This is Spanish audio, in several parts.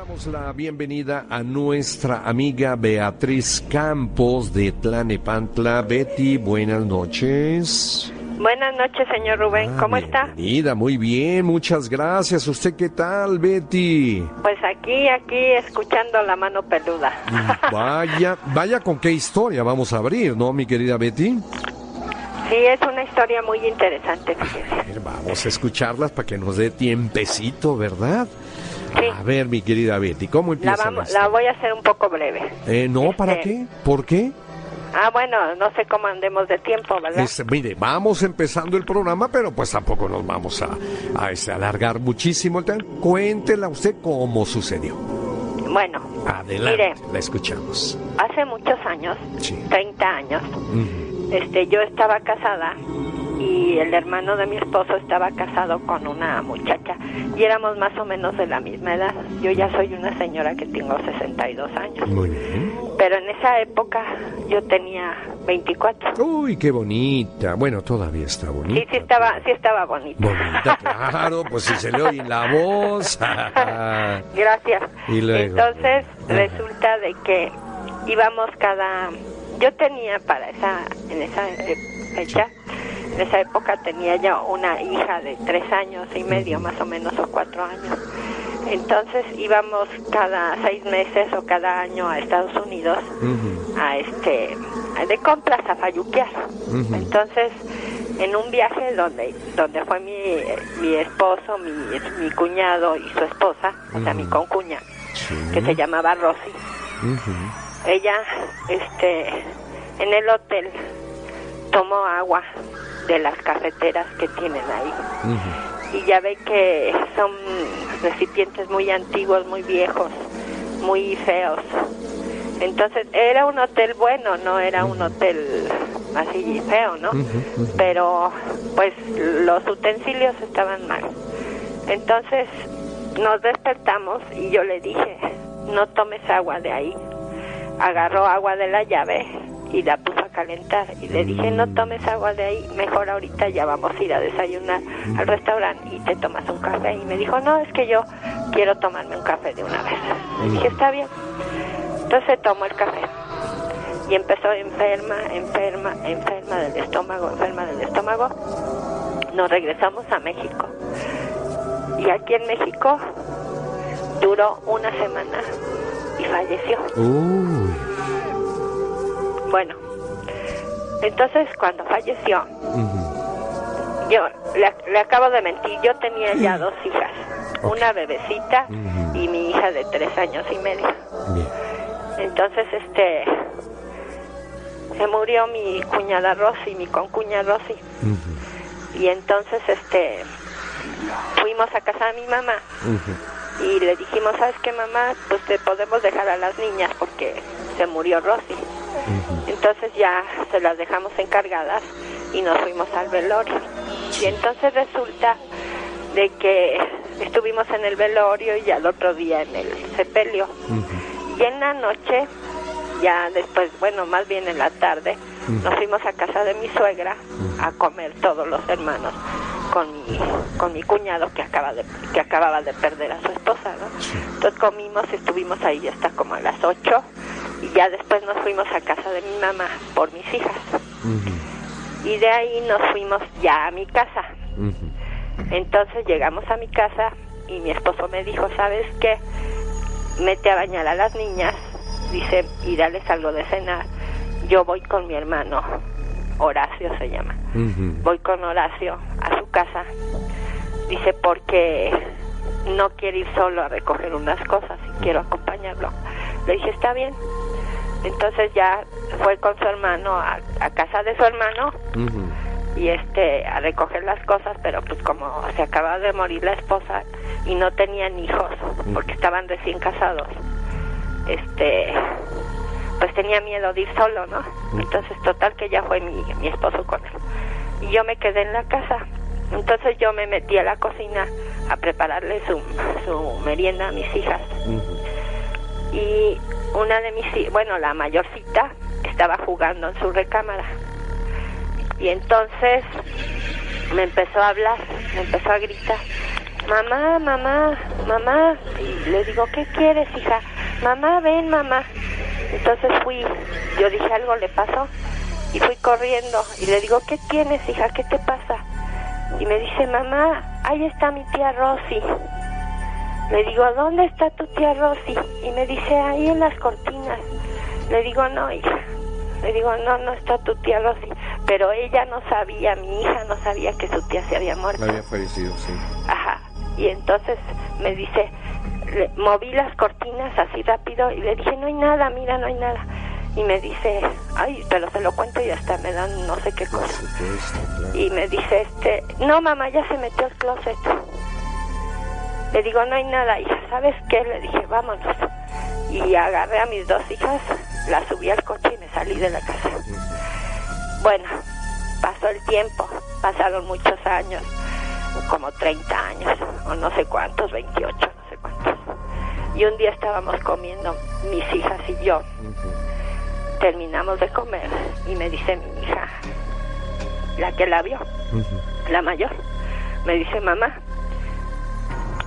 damos la bienvenida a nuestra amiga Beatriz Campos de Tlanepantla. Betty, buenas noches. Buenas noches, señor Rubén. ¿Cómo está? Bienvenida, muy bien, muchas gracias. ¿Usted qué tal, Betty? Pues aquí, aquí, escuchando la mano peluda. Vaya, vaya con qué historia vamos a abrir, ¿no, mi querida Betty? Sí, es una historia muy interesante. A ver, vamos a escucharlas para que nos dé tiempecito, ¿verdad? Sí. A ver, mi querida Betty, ¿cómo La, empieza vamos, historia? la voy a hacer un poco breve. Eh, no, ¿para Este, qué? ¿Por qué? Ah, bueno, no sé cómo andemos de tiempo, ¿verdad? Es- mire, vamos empezando el programa, pero pues tampoco nos vamos a, a, este, alargar muchísimo el tema. Cuéntela usted cómo sucedió. Bueno, Adelante, mire, la escuchamos. hace muchos años, Sí. 30 años, Ujú. este, yo estaba casada y el hermano de mi esposo estaba casado con una muchacha y éramos más o menos de la misma edad. Yo ya soy una señora que tengo 62 años, Muy bien. pero en esa época yo tenía 24. Uy, qué bonita. Bueno, todavía está bonita. Sí, sí estaba, sí estaba bonita. Bonita, claro, pues si se le oye la voz. Gracias. Y luego. Entonces resulta de que íbamos cada, yo tenía para esa, en esa fecha, en esa época tenía yo una hija de tres años y medio más o menos o cuatro años. Entonces íbamos cada seis meses o cada año a Estados Unidos a este de compras a falluquear. Entonces, en un viaje donde donde fue mi, mi esposo, mi, mi cuñado y su esposa, o sea, mi concuña, sí. que se llamaba Rosy. Ella este en el hotel tomó agua de las cafeteras que tienen ahí y ya ve que son recipientes muy antiguos, muy viejos, muy feos. Entonces era un hotel bueno, no era un hotel así feo, ¿no? Pero pues los utensilios estaban mal. Entonces nos despertamos y yo le dije, no tomes agua de ahí. Agarró agua de la llave y la puso calentar y le dije, no tomes agua de ahí, mejor ahorita ya vamos a ir a desayunar al restaurante y te tomas un café. Y me dijo, no, es que yo quiero tomarme un café de una vez. Le dije, está bien. Entonces tomó el café y empezó enferma, enferma, enferma del estómago, enferma del estómago. Nos regresamos a México. Y aquí en México duró una semana y falleció. Bueno, entonces cuando falleció, yo le, le acabo de mentir, yo tenía ya dos hijas, una bebecita y mi hija de tres años y medio. Bien. Entonces, este, se murió mi cuñada Rosy, mi concuña Rosy. Ujú, Y entonces, este, fuimos a casa de mi mamá y le dijimos, ¿sabes qué, mamá? Pues te podemos dejar a las niñas porque se murió Rosy. Entonces ya se las dejamos encargadas y nos fuimos al velorio. Y entonces resulta de que estuvimos en el velorio y al otro día en el sepelio. Y en la noche, ya después, bueno, más bien en la tarde, nos fuimos a casa de mi suegra a comer todos los hermanos con mi, con mi cuñado que acaba de, que acababa de perder a su esposa, ¿no? Entonces comimos, estuvimos ahí hasta como a las 8 y ya después nos fuimos a casa de mi mamá por mis hijas. Y de ahí nos fuimos ya a mi casa. Entonces llegamos a mi casa y mi esposo me dijo, ¿sabes qué? Mete a bañar a las niñas, dice, y dales algo de cenar. Yo voy con mi hermano, Horacio se llama. Voy con Horacio a su casa, dice, porque no quiere ir solo a recoger unas cosas y quiero acompañarlo. Le dije, está bien. Entonces ya fue con su hermano a, a casa de su hermano y este a recoger las cosas pero pues como se acababa de morir la esposa y no tenían hijos porque estaban recién casados este pues tenía miedo de ir solo no entonces total que ya fue mi, mi esposo con él. Y yo me quedé en la casa. Entonces yo me metí a la cocina a prepararle su, su merienda a mis hijas. Ujú. y una de mis bueno la mayorcita estaba jugando en su recámara y entonces me empezó a hablar me empezó a gritar mamá, mamá, mamá. Y le digo, ¿qué quieres, hija? Mamá, ven, mamá. Entonces fui, yo dije, algo le pasó. Y fui corriendo y le digo, ¿qué tienes, hija? ¿Qué te pasa? Y me dice, mamá, ahí está mi tía Rosy. Le digo, ¿dónde está tu tía Rosy? Y me dice, ahí en las cortinas. Le digo, no, hija. Le digo, no, no está tu tía Rosy. Pero ella no sabía, mi hija no sabía que su tía se había muerto. Había fallecido, sí. Ajá. Y entonces me dice, le- moví las cortinas así rápido y le dije, no hay nada, mira, no hay nada. Y me dice, ay, pero se lo cuento y hasta me dan no sé qué cosa. supuesto, claro. Y me dice, este, no, mamá, ya se metió al closet. Le digo, no hay nada, hija, ¿sabes qué? Le dije, vámonos. Y agarré a mis dos hijas, las subí al coche y me salí de la casa. Bueno, pasó el tiempo, pasaron muchos años, como 30 años, o no sé cuántos, 28, no sé cuántos. Y un día estábamos comiendo, mis hijas y yo, terminamos de comer, y me dice mi hija, la que la vio, la mayor, me dice, mamá,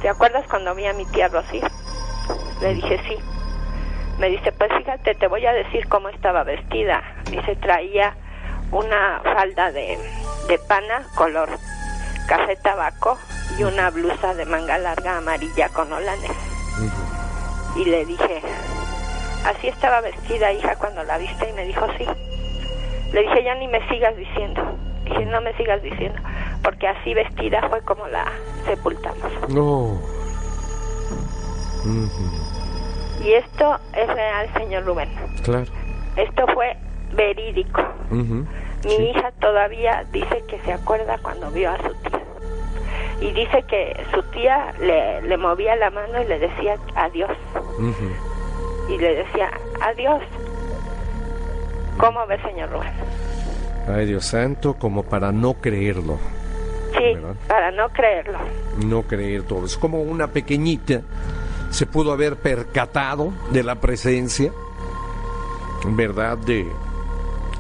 ¿te acuerdas cuando vi a mi tía Rosy? Le dije, sí. Me dice, pues fíjate, te voy a decir cómo estaba vestida. Dice, traía una falda de, de pana color café tabaco y una blusa de manga larga amarilla con holanes. Y le dije, así estaba vestida, hija, cuando la viste. Y me dijo, sí. Le dije, ya ni me sigas diciendo. Dije, no me sigas diciendo. Porque así vestida fue como la sepultamos. No. Y esto es real, señor Rubén. Claro. Esto fue verídico. Mi sí. hija todavía dice que se acuerda cuando vio a su tía. Y dice que su tía le, le movía la mano y le decía adiós. Y le decía adiós. ¿Cómo ve, señor Rubén? Ay, Dios santo, como para no creerlo. Sí, ¿Verdad? para no creerlo. No creer todo. Es como una pequeñita se pudo haber percatado de la presencia, ¿verdad? De,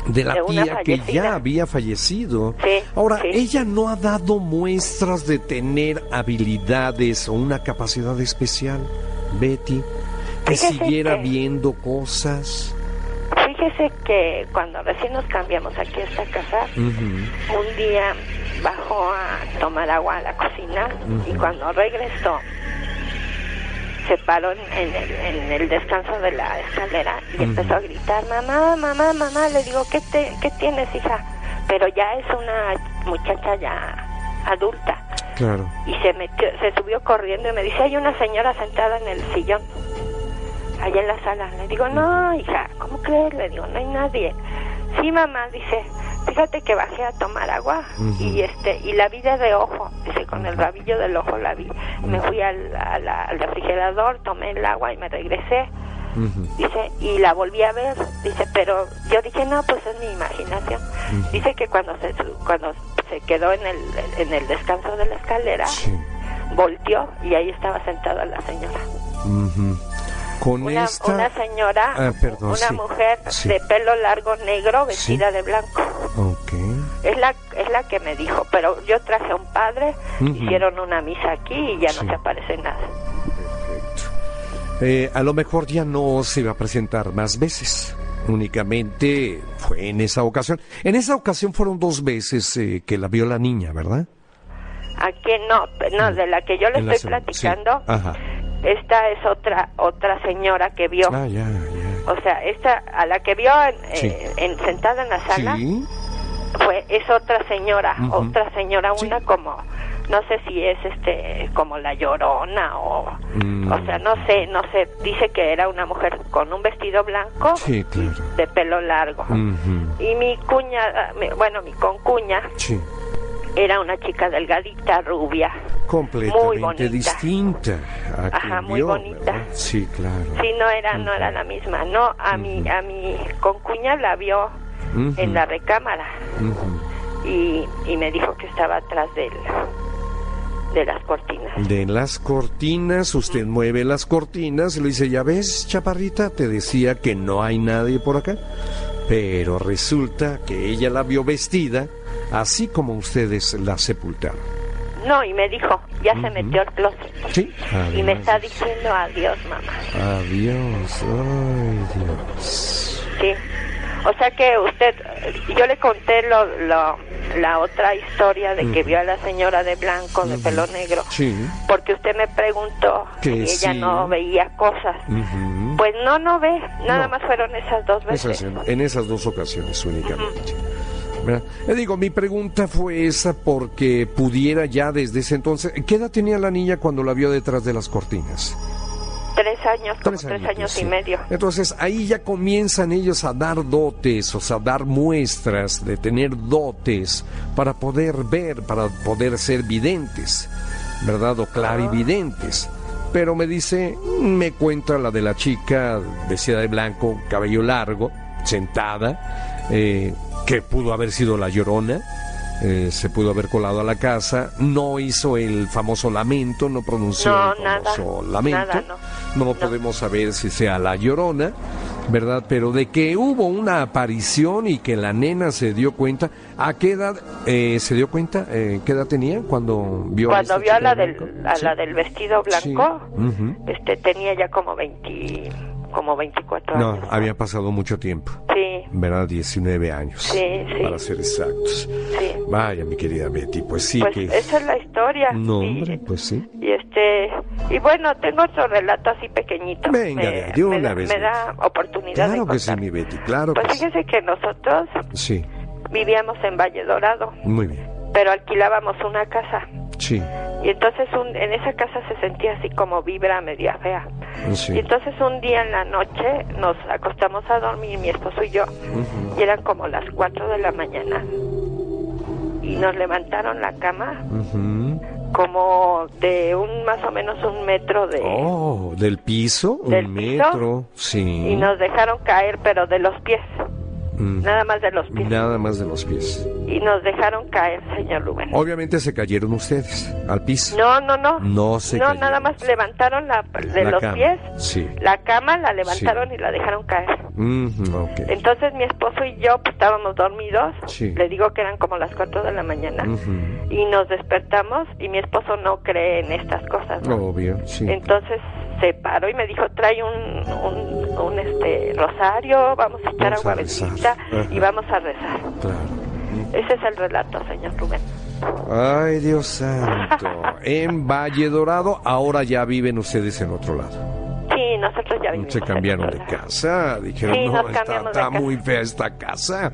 de la De tía que ya había fallecido. Sí, Ahora, sí. ella no ha dado muestras de tener habilidades o una capacidad especial, Betty, que Fíjese siguiera que- viendo cosas. Fíjese que cuando recién nos cambiamos aquí a esta casa, un día bajó a tomar agua a la cocina y cuando regresó se paró en, en el, en el descanso de la escalera y empezó a gritar, mamá, mamá, mamá, le digo, ¿qué, te, ¿qué tienes, hija? Pero ya es una muchacha ya adulta Claro. y se metió, se subió corriendo y me dice, hay una señora sentada en el sillón, allá en la sala. Le digo, no, hija, ¿cómo crees? Le digo, no hay nadie. Sí, mamá, dice, fíjate que bajé a tomar agua y este y la vi de reojo, dice, con el rabillo del ojo la vi. Me fui al, refrigerador, tomé el agua y me regresé. Dice, y la volví a ver, dice, pero yo dije, no, pues es mi imaginación. Dice que cuando se cuando se quedó en el, en el descanso de la escalera, Sí. volteó y ahí estaba sentada la señora. Con Una, esta... una señora, Ah, perdón, una sí. mujer Sí. de pelo largo negro vestida de blanco. Ok. Es la, es la que me dijo, pero yo traje a un padre, Ujú. hicieron una misa aquí y ya Sí. no se aparece nada. Perfecto. Eh, a lo mejor ya no se va a presentar más veces. Únicamente fue en esa ocasión. En esa ocasión fueron dos veces eh, que la vio la niña, ¿verdad? Aquí no, no, de la que yo le En estoy segunda, sí. platicando, Ajá. esta es otra otra señora que vio. Ah, ya, ya. O sea, esta a la que vio en, Sí. eh, en- sentada en la sala Sí. Fue es otra señora, otra señora, Sí. una como no sé si es este como la llorona o Mm. o sea, no sé, no sé, dice que era una mujer con un vestido blanco Sí, claro. de pelo largo. Y mi cuña, bueno, mi concuña Sí. era una chica delgadita, rubia. Completamente bonita. distinta. a Ajá, muy vio, bonita. ¿verdad? Sí, claro. Sí, no era no era la misma. No, a mi a mi concuña la vio En la recámara. Y, y me dijo que estaba atrás de las cortinas. De las cortinas, usted mueve las cortinas y le dice, ya ves, chaparrita, te decía que no hay nadie por acá. Pero resulta que ella la vio vestida así como ustedes la sepultaron. No, y me dijo, ya se metió al closet. Sí. Y me está diciendo adiós, mamá. Adiós, ay Dios. Sí. O sea que usted, yo le conté lo, lo, la otra historia de que vio a la señora de blanco, de pelo negro. Sí. Porque usted me preguntó Que si ella sí. no veía cosas. Pues no, no ve. Nada No. más fueron esas dos veces. Esas- en esas dos ocasiones únicamente. ¿Verdad? Le digo, mi pregunta fue esa porque pudiera ya desde ese entonces. ¿Qué edad tenía la niña cuando la vio detrás de las cortinas? Tres años, como tres, añitos, años y sí. medio. Entonces ahí ya comienzan ellos a dar dotes, o sea, dar muestras de tener dotes para poder ver, para poder ser videntes, ¿verdad? O clarividentes. Pero me dice, me cuenta la de la chica vestida de blanco, cabello largo, sentada, eh, que pudo haber sido la llorona. eh, se pudo haber colado a la casa, no hizo el famoso lamento, no pronunció No, el nada, famoso lamento. nada, no. No No. podemos saber si sea la llorona, ¿verdad? Pero de que hubo una aparición y que la nena se dio cuenta, ¿a qué edad eh, se dio cuenta? Eh, ¿Qué edad tenía cuando vio a Cuando esta vio a la de del, a Sí. la del vestido blanco, Sí. Ujú. este tenía ya como 20, como 24 No, años. había pasado mucho tiempo, Sí, ¿verdad? 19 años. Sí, sí. Para ser exactos. sí. Vaya, mi querida Betty, pues sí pues que... esa es la historia. No, Y- hombre, pues sí. Y este y bueno, tengo otro relato así pequeñito. Venga, me, de una me vez, me da oportunidad Claro de que sí, mi Betty, claro Pues que sí. fíjese que nosotros Sí, vivíamos en Valle Dorado, muy bien. pero alquilábamos una casa. Sí, Y entonces un- en esa casa se sentía así como vibra media fea. sí. Y entonces un día en la noche nos acostamos a dormir, mi esposo y yo, y eran como las 4 de la mañana. Y nos levantaron la cama ujú. Como de un más o menos un metro de... Oh, del piso, ¿Del un piso? metro, sí. Y nos dejaron caer, pero de los pies, Mm, nada más de los pies. Nada más de los pies. Y nos dejaron caer, señor Rubén. Obviamente se cayeron ustedes al piso. No, no, no. No se No, cayeron. nada más levantaron la, de La los cama, pies, Sí. la cama la levantaron y la dejaron caer. Ok. Entonces mi esposo y yo pues, estábamos dormidos, Sí. le digo que eran como las 4 de la mañana, y nos despertamos y mi esposo no cree en estas cosas. ¿no? Obvio, sí. Entonces se paró y me dijo, trae un, un, un, este rosario, vamos a echar Vamos agua bendita y vamos a rezar. Claro. Ese es el relato, señor Rubén. Ay, Dios santo. En Valle Dorado, ahora ya viven ustedes en otro lado. Nosotros ya vivimos Se cambiaron de casa. Dijeron, Sí, no, está, está casa". muy fea esta casa.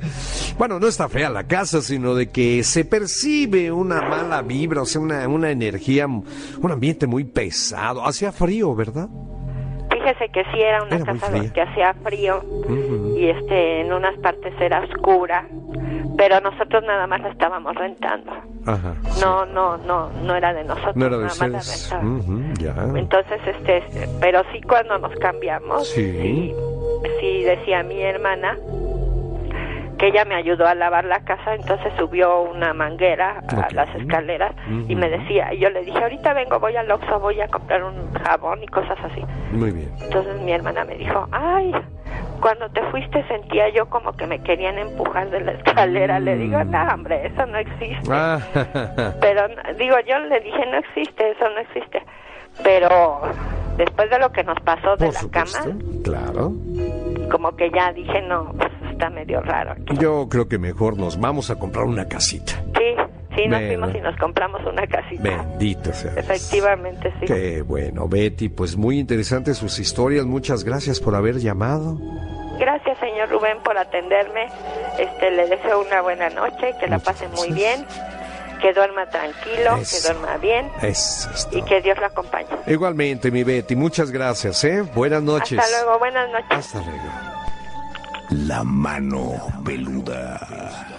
Bueno, no está fea la casa, sino de que se percibe una mala vibra, o sea, una, una energía, un ambiente muy pesado. Hacía frío, ¿verdad? Fíjese que sí era una Era casa que hacía frío y este en unas partes era oscura, pero nosotros nada más la estábamos rentando. Ajá. sí. No, no, no, no era de nosotros, No era de nada más la ya. Entonces, este, este, pero sí cuando nos cambiamos, Sí. sí, sí decía mi hermana que ella me ayudó a lavar la casa, entonces subió una manguera a Ok. las escaleras y Ujú. me decía, y yo le dije, ahorita vengo, voy al Oxxo, voy a comprar un jabón y cosas así. Muy bien. Entonces mi hermana me dijo, ay, cuando te fuiste sentía yo como que me querían empujar de la escalera. Le digo, no, hombre, eso no existe. Ah, Pero digo, yo le dije, no existe, eso no existe. Pero después de lo que nos pasó de por la supuesto. cama, Claro. como que ya dije, no, pues está medio raro aquí. Yo creo que mejor nos vamos a comprar una casita. Sí, sí, nos Bueno. fuimos y nos compramos una casita. Bendito sea. Efectivamente, sí. Qué bueno, Betty, pues muy interesantes sus historias. Muchas gracias por haber llamado. Gracias, señor Rubén, por atenderme. Este, le deseo una buena noche, que la pase muy gracias. bien, que duerma tranquilo, Eso. que duerma bien Eso es y que Dios lo acompañe. Igualmente, mi Betty, muchas gracias, ¿eh? Buenas noches. Hasta luego, buenas noches. Hasta luego. La mano peluda.